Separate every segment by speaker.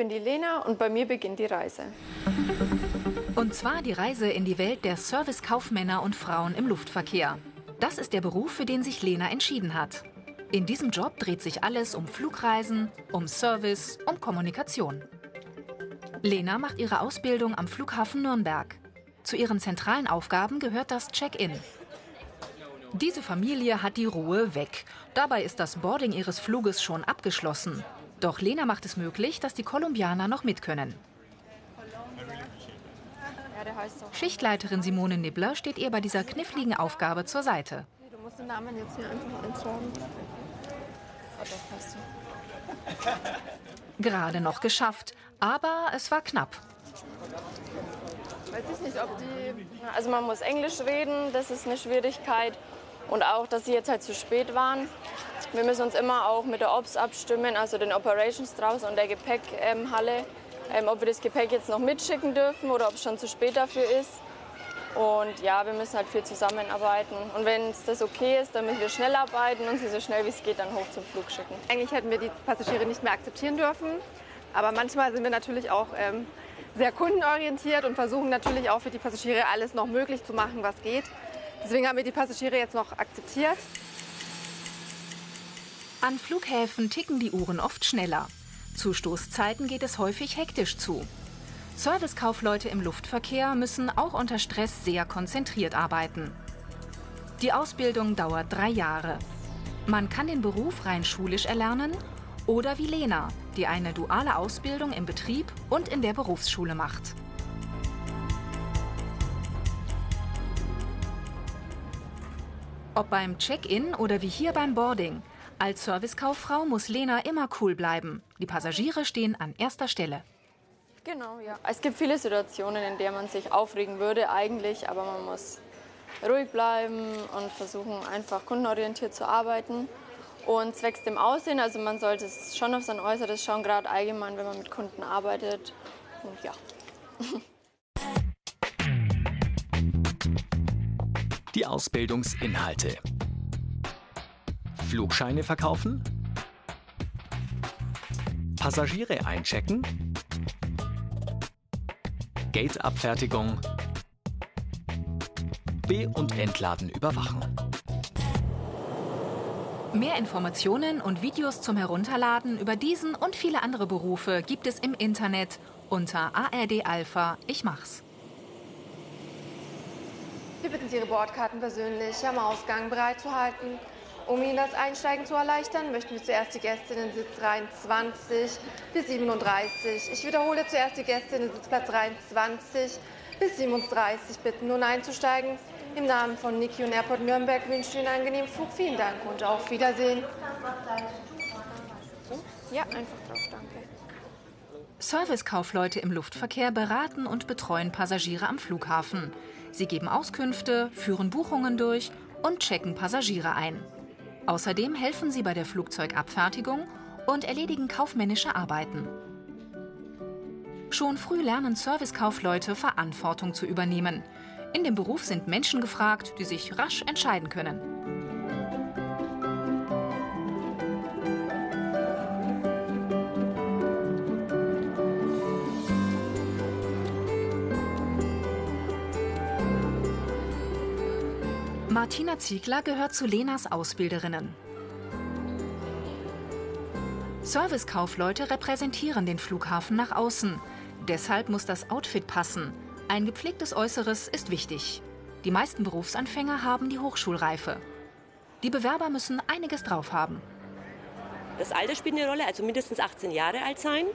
Speaker 1: ich bin die Lena und bei mir beginnt die Reise.
Speaker 2: Und zwar die Reise in die Welt der Servicekaufmänner und Frauen im Luftverkehr. Das ist der Beruf, für den sich Lena entschieden hat. In diesem Job dreht sich alles um Flugreisen, um Service, um Kommunikation. Lena macht ihre Ausbildung am Flughafen Nürnberg. Zu ihren zentralen Aufgaben gehört das Check-in. Diese Familie hat die Ruhe weg. Dabei ist das Boarding ihres Fluges schon abgeschlossen. Doch Lena macht es möglich, dass die Kolumbianer noch mitkönnen. Schichtleiterin Simone Nibbler steht ihr bei dieser kniffligen Aufgabe zur Seite.
Speaker 1: Du musst den Namen jetzt hier einfach passt
Speaker 2: Gerade noch geschafft, aber es war knapp.
Speaker 1: Weiß ich nicht, ob die. Also man muss Englisch reden, das ist eine Schwierigkeit. Und auch, dass sie jetzt halt zu spät waren. Wir müssen uns immer auch mit der Ops abstimmen, also den Operations draußen und der Gepäckhalle, ähm, ob wir das Gepäck jetzt noch mitschicken dürfen oder ob es schon zu spät dafür ist. Und ja, wir müssen halt viel zusammenarbeiten. Und wenn es das okay ist, dann müssen wir schnell arbeiten und sie so schnell wie es geht dann hoch zum Flug schicken.
Speaker 3: Eigentlich hätten wir die Passagiere nicht mehr akzeptieren dürfen. Aber manchmal sind wir natürlich auch ähm, sehr kundenorientiert und versuchen natürlich auch für die Passagiere alles noch möglich zu machen, was geht. Deswegen haben wir die Passagiere jetzt noch akzeptiert.
Speaker 2: An Flughäfen ticken die Uhren oft schneller. Zu Stoßzeiten geht es häufig hektisch zu. Servicekaufleute im Luftverkehr müssen auch unter Stress sehr konzentriert arbeiten. Die Ausbildung dauert drei Jahre. Man kann den Beruf rein schulisch erlernen oder wie Lena, die eine duale Ausbildung im Betrieb und in der Berufsschule macht. Ob beim Check-in oder wie hier beim Boarding. Als Servicekauffrau muss Lena immer cool bleiben. Die Passagiere stehen an erster Stelle.
Speaker 1: Genau, ja. Es gibt viele Situationen, in denen man sich aufregen würde eigentlich, aber man muss ruhig bleiben und versuchen einfach kundenorientiert zu arbeiten. Und zwecks dem Aussehen, also man sollte es schon auf sein Äußeres schauen, gerade allgemein, wenn man mit Kunden arbeitet. Und ja.
Speaker 4: Die Ausbildungsinhalte. Flugscheine verkaufen, Passagiere einchecken, Gateabfertigung, Be- und Entladen überwachen.
Speaker 2: Mehr Informationen und Videos zum Herunterladen über diesen und viele andere Berufe gibt es im Internet unter ARD Alpha Ich mach's.
Speaker 3: Wir bitten Sie, Ihre Bordkarten persönlich am Ausgang bereitzuhalten. Um Ihnen das Einsteigen zu erleichtern, möchten wir zuerst die Gäste in den Sitzreihen 20 bis 37. Ich wiederhole zuerst die Gäste in den Sitzplatzreihen 20 bis 37 bitten, nun einzusteigen. Im Namen von Niki und Airport Nürnberg wünsche ich Ihnen einen angenehmen Flug. Vielen Dank und auf Wiedersehen.
Speaker 1: Ja, einfach drauf, danke.
Speaker 2: Servicekaufleute im Luftverkehr beraten und betreuen Passagiere am Flughafen. Sie geben Auskünfte, führen Buchungen durch und checken Passagiere ein. Außerdem helfen sie bei der Flugzeugabfertigung und erledigen kaufmännische Arbeiten. Schon früh lernen Servicekaufleute Verantwortung zu übernehmen. In dem Beruf sind Menschen gefragt, die sich rasch entscheiden können. Martina Ziegler gehört zu Lenas Ausbilderinnen. Servicekaufleute repräsentieren den Flughafen nach außen. Deshalb muss das Outfit passen. Ein gepflegtes Äußeres ist wichtig. Die meisten Berufsanfänger haben die Hochschulreife. Die Bewerber müssen einiges drauf haben.
Speaker 5: Das Alter spielt eine Rolle, also mindestens 18 Jahre alt sein.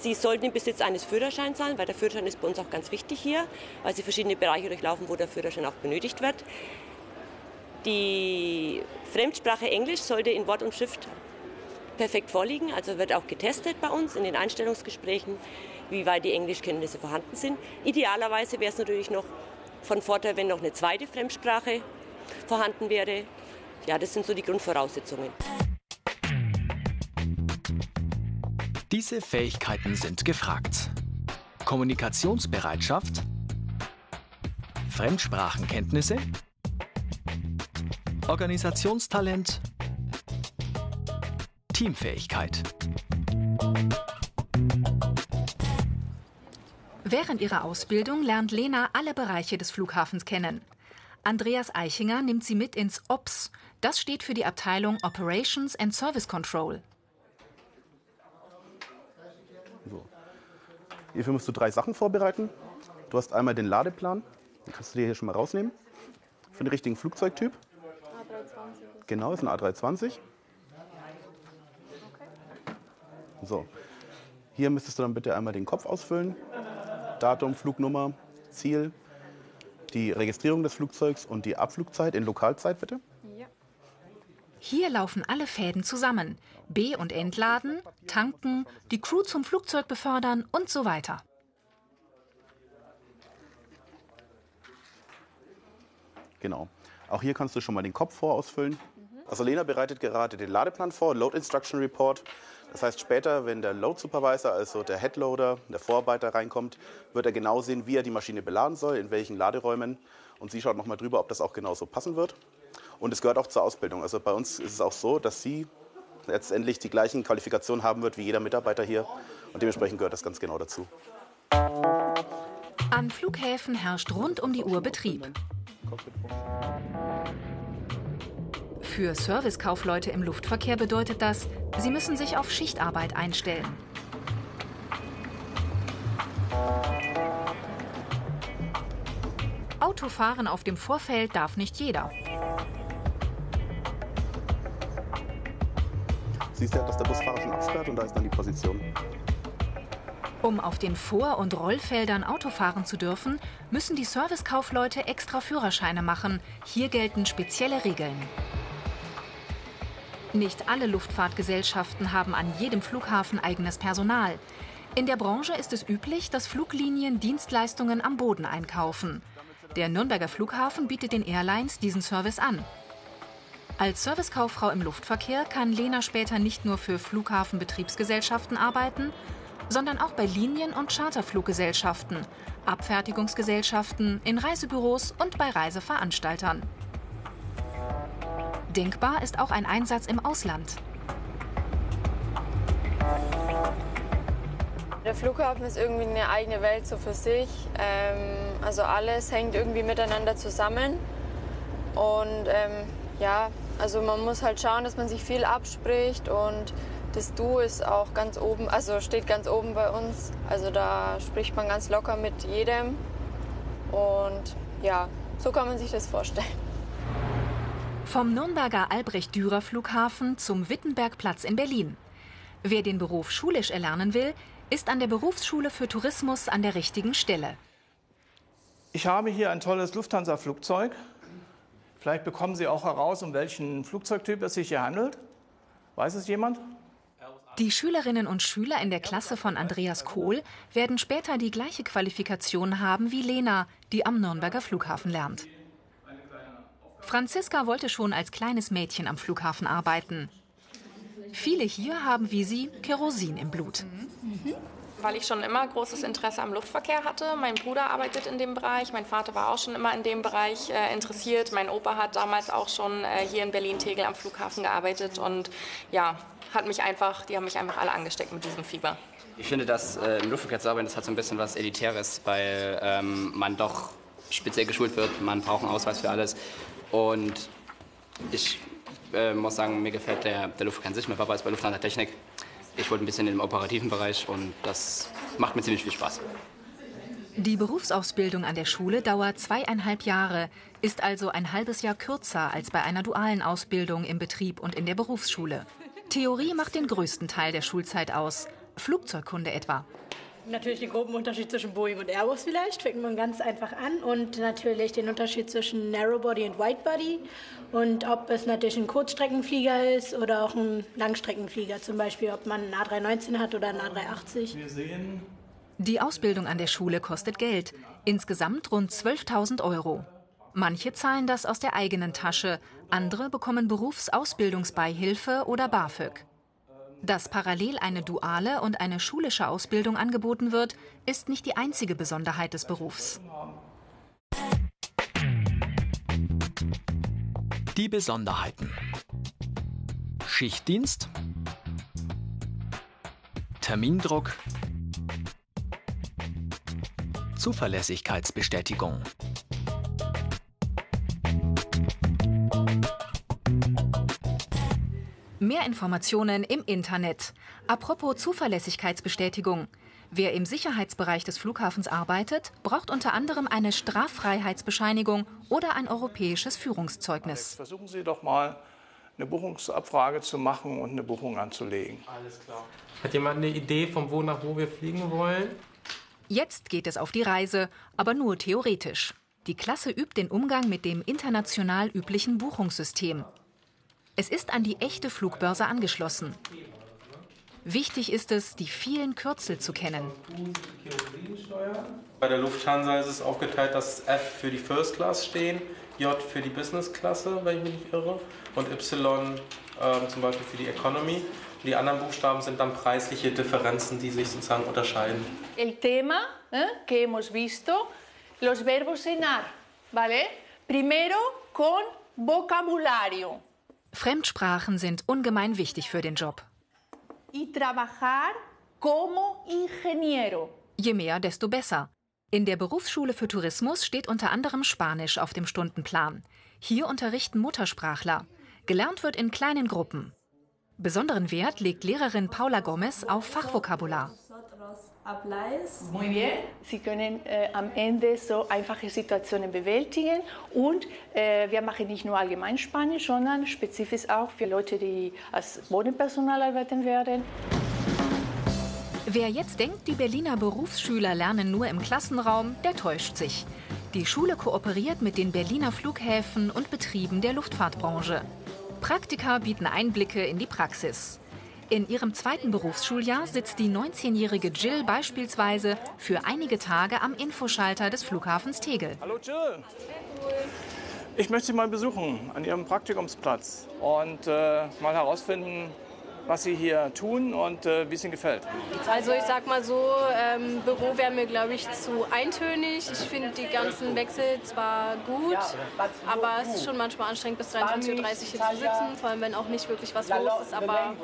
Speaker 5: Sie sollten im Besitz eines Führerscheins sein, weil der Führerschein ist bei uns auch ganz wichtig hier, weil Sie verschiedene Bereiche durchlaufen, wo der Führerschein auch benötigt wird. Die Fremdsprache Englisch sollte in Wort und Schrift perfekt vorliegen, also wird auch getestet bei uns in den Einstellungsgesprächen wie weit die Englischkenntnisse vorhanden sind. Idealerweise wäre es natürlich noch von Vorteil, wenn noch eine zweite Fremdsprache vorhanden wäre. Ja, das sind so die Grundvoraussetzungen.
Speaker 4: Diese Fähigkeiten sind gefragt. Kommunikationsbereitschaft, Fremdsprachenkenntnisse, Organisationstalent, Teamfähigkeit.
Speaker 2: Während ihrer Ausbildung lernt Lena alle Bereiche des Flughafens kennen. Andreas Eichinger nimmt sie mit ins OPS. Das steht für die Abteilung Operations and Service Control.
Speaker 6: Hierfür musst du drei Sachen vorbereiten. Du hast einmal den Ladeplan, den kannst du dir hier schon mal rausnehmen. Für den richtigen Flugzeugtyp. A320. Genau, ist ein A320. So. Hier müsstest du dann bitte einmal den Kopf ausfüllen. Datum, Flugnummer, Ziel, die Registrierung des Flugzeugs und die Abflugzeit in Lokalzeit bitte.
Speaker 2: Hier laufen alle Fäden zusammen. B- und Entladen, tanken, die Crew zum Flugzeug befördern und so weiter.
Speaker 6: Genau. Auch hier kannst du schon mal den Kopf vorausfüllen. Also Lena bereitet gerade den Ladeplan vor, Load Instruction Report. Das heißt, später, wenn der Load Supervisor, also der Headloader, der Vorarbeiter reinkommt, wird er genau sehen, wie er die Maschine beladen soll, in welchen Laderäumen. Und sie schaut nochmal drüber, ob das auch genauso passen wird. Und es gehört auch zur Ausbildung. Also bei uns ist es auch so, dass sie letztendlich die gleichen Qualifikationen haben wird wie jeder Mitarbeiter hier. Und dementsprechend gehört das ganz genau dazu.
Speaker 2: An Flughäfen herrscht rund um die Uhr Betrieb. Für Servicekaufleute im Luftverkehr bedeutet das, sie müssen sich auf Schichtarbeit einstellen. Autofahren auf dem Vorfeld darf nicht jeder.
Speaker 6: Siehst ja, dass der Busfahrer schon absperrt und da ist dann die Position.
Speaker 2: Um auf den Vor- und Rollfeldern Auto fahren zu dürfen, müssen die Servicekaufleute extra Führerscheine machen. Hier gelten spezielle Regeln. Nicht alle Luftfahrtgesellschaften haben an jedem Flughafen eigenes Personal. In der Branche ist es üblich, dass Fluglinien Dienstleistungen am Boden einkaufen. Der Nürnberger Flughafen bietet den Airlines diesen Service an. Als Servicekauffrau im Luftverkehr kann Lena später nicht nur für Flughafenbetriebsgesellschaften arbeiten, sondern auch bei Linien- und Charterfluggesellschaften, Abfertigungsgesellschaften, in Reisebüros und bei Reiseveranstaltern. Denkbar ist auch ein Einsatz im Ausland.
Speaker 1: Der Flughafen ist irgendwie eine eigene Welt so für sich. Ähm, also alles hängt irgendwie miteinander zusammen. Und ähm, ja, also man muss halt schauen, dass man sich viel abspricht und das Du ist auch ganz oben, also steht ganz oben bei uns. Also da spricht man ganz locker mit jedem. Und ja, so kann man sich das vorstellen.
Speaker 2: Vom Nürnberger Albrecht-Dürer-Flughafen zum Wittenbergplatz in Berlin. Wer den Beruf schulisch erlernen will, ist an der Berufsschule für Tourismus an der richtigen Stelle.
Speaker 7: Ich habe hier ein tolles Lufthansa-Flugzeug. Vielleicht bekommen Sie auch heraus, um welchen Flugzeugtyp es sich hier handelt. Weiß es jemand?
Speaker 2: Die Schülerinnen und Schüler in der Klasse von Andreas Kohl werden später die gleiche Qualifikation haben wie Lena, die am Nürnberger Flughafen lernt. Franziska wollte schon als kleines Mädchen am Flughafen arbeiten. Viele hier haben wie sie Kerosin im Blut.
Speaker 8: Weil ich schon immer großes Interesse am Luftverkehr hatte. Mein Bruder arbeitet in dem Bereich, mein Vater war auch schon immer in dem Bereich äh, interessiert. Mein Opa hat damals auch schon äh, hier in Berlin-Tegel am Flughafen gearbeitet und ja, hat mich einfach, die haben mich einfach alle angesteckt mit diesem Fieber.
Speaker 9: Ich finde, dass äh, im Luftverkehr zu arbeiten, das hat so ein bisschen was Elitäres, weil ähm, man doch speziell geschult wird, man braucht einen Ausweis für alles. Und ich äh, muss sagen, mir gefällt der, der Luftverkehr an sich. Mein Papa ist bei Lufthansa Technik. Ich wollte ein bisschen im operativen Bereich und das macht mir ziemlich viel Spaß.
Speaker 2: Die Berufsausbildung an der Schule dauert zweieinhalb Jahre, ist also ein halbes Jahr kürzer als bei einer dualen Ausbildung im Betrieb und in der Berufsschule. Theorie macht den größten Teil der Schulzeit aus, Flugzeugkunde etwa.
Speaker 10: Natürlich den groben Unterschied zwischen Boeing und Airbus vielleicht, fängt man ganz einfach an. Und natürlich den Unterschied zwischen Narrowbody und Widebody. Und ob es natürlich ein Kurzstreckenflieger ist oder auch ein Langstreckenflieger. Zum Beispiel, ob man einen A319 hat oder einen A380.
Speaker 7: Wir sehen
Speaker 2: Die Ausbildung an der Schule kostet Geld, insgesamt rund 12.000 Euro. Manche zahlen das aus der eigenen Tasche, andere bekommen Berufsausbildungsbeihilfe oder BAföG. Dass parallel eine duale und eine schulische Ausbildung angeboten wird, ist nicht die einzige Besonderheit des Berufs.
Speaker 4: Die Besonderheiten. Schichtdienst. Termindruck. Zuverlässigkeitsbestätigung.
Speaker 2: Mehr Informationen im Internet. Apropos Zuverlässigkeitsbestätigung. Wer im Sicherheitsbereich des Flughafens arbeitet, braucht unter anderem eine Straffreiheitsbescheinigung oder ein europäisches Führungszeugnis.
Speaker 7: Versuchen Sie doch mal eine Buchungsabfrage zu machen und eine Buchung anzulegen.
Speaker 11: Alles klar. Hat jemand eine Idee, von wo nach wo wir fliegen wollen?
Speaker 2: Jetzt geht es auf die Reise, aber nur theoretisch. Die Klasse übt den Umgang mit dem international üblichen Buchungssystem. Es ist an die echte Flugbörse angeschlossen. Wichtig ist es, die vielen Kürzel zu kennen.
Speaker 11: Bei der Lufthansa ist es aufgeteilt, dass F für die First Class stehen, J für die Business Klasse, wenn ich mich nicht irre, und Y äh, zum Beispiel für die Economy. Die anderen Buchstaben sind dann preisliche Differenzen, die sich sozusagen unterscheiden.
Speaker 12: El tema eh, que hemos visto, los verbos cenar, ¿vale? Primero con vocabulario.
Speaker 2: Fremdsprachen sind ungemein wichtig für den Job.
Speaker 12: Y trabajar como ingeniero.
Speaker 2: Je mehr, desto besser. In der Berufsschule für Tourismus steht unter anderem Spanisch auf dem Stundenplan. Hier unterrichten Muttersprachler. Gelernt wird in kleinen Gruppen. Besonderen Wert legt Lehrerin Paula Gomez auf Fachvokabular.
Speaker 12: Muy bien. Sie können äh, am Ende so einfache Situationen bewältigen und äh, wir machen nicht nur allgemein Spanisch, sondern spezifisch auch für Leute, die als Bodenpersonal arbeiten werden.
Speaker 2: Wer jetzt denkt, die Berliner Berufsschüler lernen nur im Klassenraum, der täuscht sich. Die Schule kooperiert mit den Berliner Flughäfen und Betrieben der Luftfahrtbranche. Praktika bieten Einblicke in die Praxis. In ihrem zweiten Berufsschuljahr sitzt die 19-jährige Jill beispielsweise für einige Tage am Infoschalter des Flughafens Tegel.
Speaker 7: Hallo Jill. Ich möchte Sie mal besuchen an Ihrem Praktikumsplatz und äh, mal herausfinden, was Sie hier tun und äh, wie es Ihnen gefällt.
Speaker 13: Also ich sag mal so, ähm, Büro wäre mir glaube ich zu eintönig. Ich finde die ganzen Wechsel zwar gut, aber es ist schon manchmal anstrengend bis 23.30 Uhr hier zu sitzen, vor allem wenn auch nicht wirklich was los ist, aber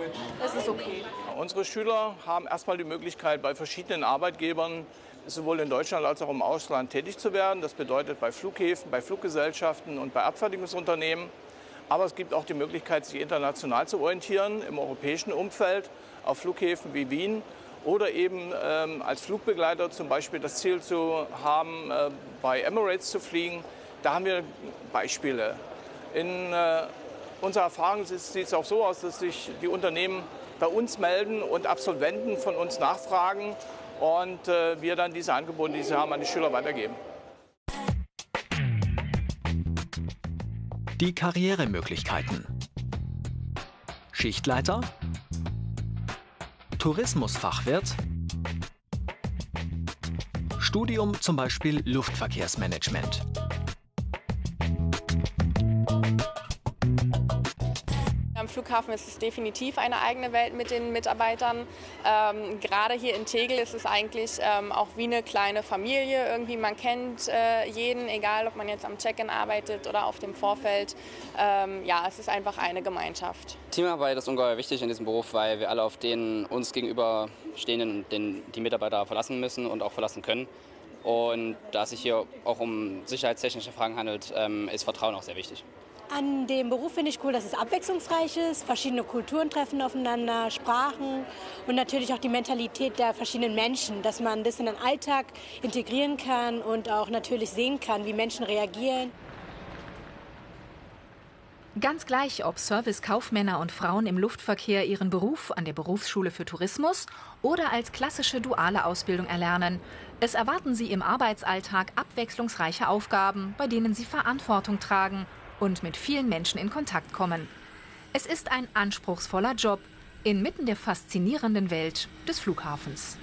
Speaker 13: es ist okay.
Speaker 7: Unsere Schüler haben erstmal die Möglichkeit, bei verschiedenen Arbeitgebern sowohl in Deutschland als auch im Ausland tätig zu werden. Das bedeutet bei Flughäfen, bei Fluggesellschaften und bei Abfertigungsunternehmen. Aber es gibt auch die Möglichkeit, sich international zu orientieren, im europäischen Umfeld, auf Flughäfen wie Wien oder eben ähm, als Flugbegleiter zum Beispiel das Ziel zu haben, äh, bei Emirates zu fliegen. Da haben wir Beispiele. In äh, unserer Erfahrung sieht es auch so aus, dass sich die Unternehmen bei uns melden und Absolventen von uns nachfragen und äh, wir dann diese Angebote, die sie haben, an die Schüler weitergeben.
Speaker 4: Die Karrieremöglichkeiten. Schichtleiter, Tourismusfachwirt, Studium zum Beispiel Luftverkehrsmanagement.
Speaker 8: Flughafen ist es definitiv eine eigene Welt mit den Mitarbeitern. Ähm, gerade hier in Tegel ist es eigentlich ähm, auch wie eine kleine Familie. Irgendwie man kennt äh, jeden, egal ob man jetzt am Check-in arbeitet oder auf dem Vorfeld. Ähm, ja, es ist einfach eine Gemeinschaft.
Speaker 9: Teamarbeit ist ungeheuer wichtig in diesem Beruf, weil wir alle auf den uns gegenüberstehenden, den die Mitarbeiter verlassen müssen und auch verlassen können. Und da es sich hier auch um sicherheitstechnische Fragen handelt, ähm, ist Vertrauen auch sehr wichtig.
Speaker 10: An dem Beruf finde ich cool, dass es abwechslungsreich ist, verschiedene Kulturen treffen aufeinander, Sprachen und natürlich auch die Mentalität der verschiedenen Menschen, dass man das in den Alltag integrieren kann und auch natürlich sehen kann, wie Menschen reagieren.
Speaker 2: Ganz gleich, ob Servicekaufmänner und Frauen im Luftverkehr ihren Beruf an der Berufsschule für Tourismus oder als klassische duale Ausbildung erlernen, es erwarten sie im Arbeitsalltag abwechslungsreiche Aufgaben, bei denen sie Verantwortung tragen und mit vielen Menschen in Kontakt kommen. Es ist ein anspruchsvoller Job inmitten der faszinierenden Welt des Flughafens.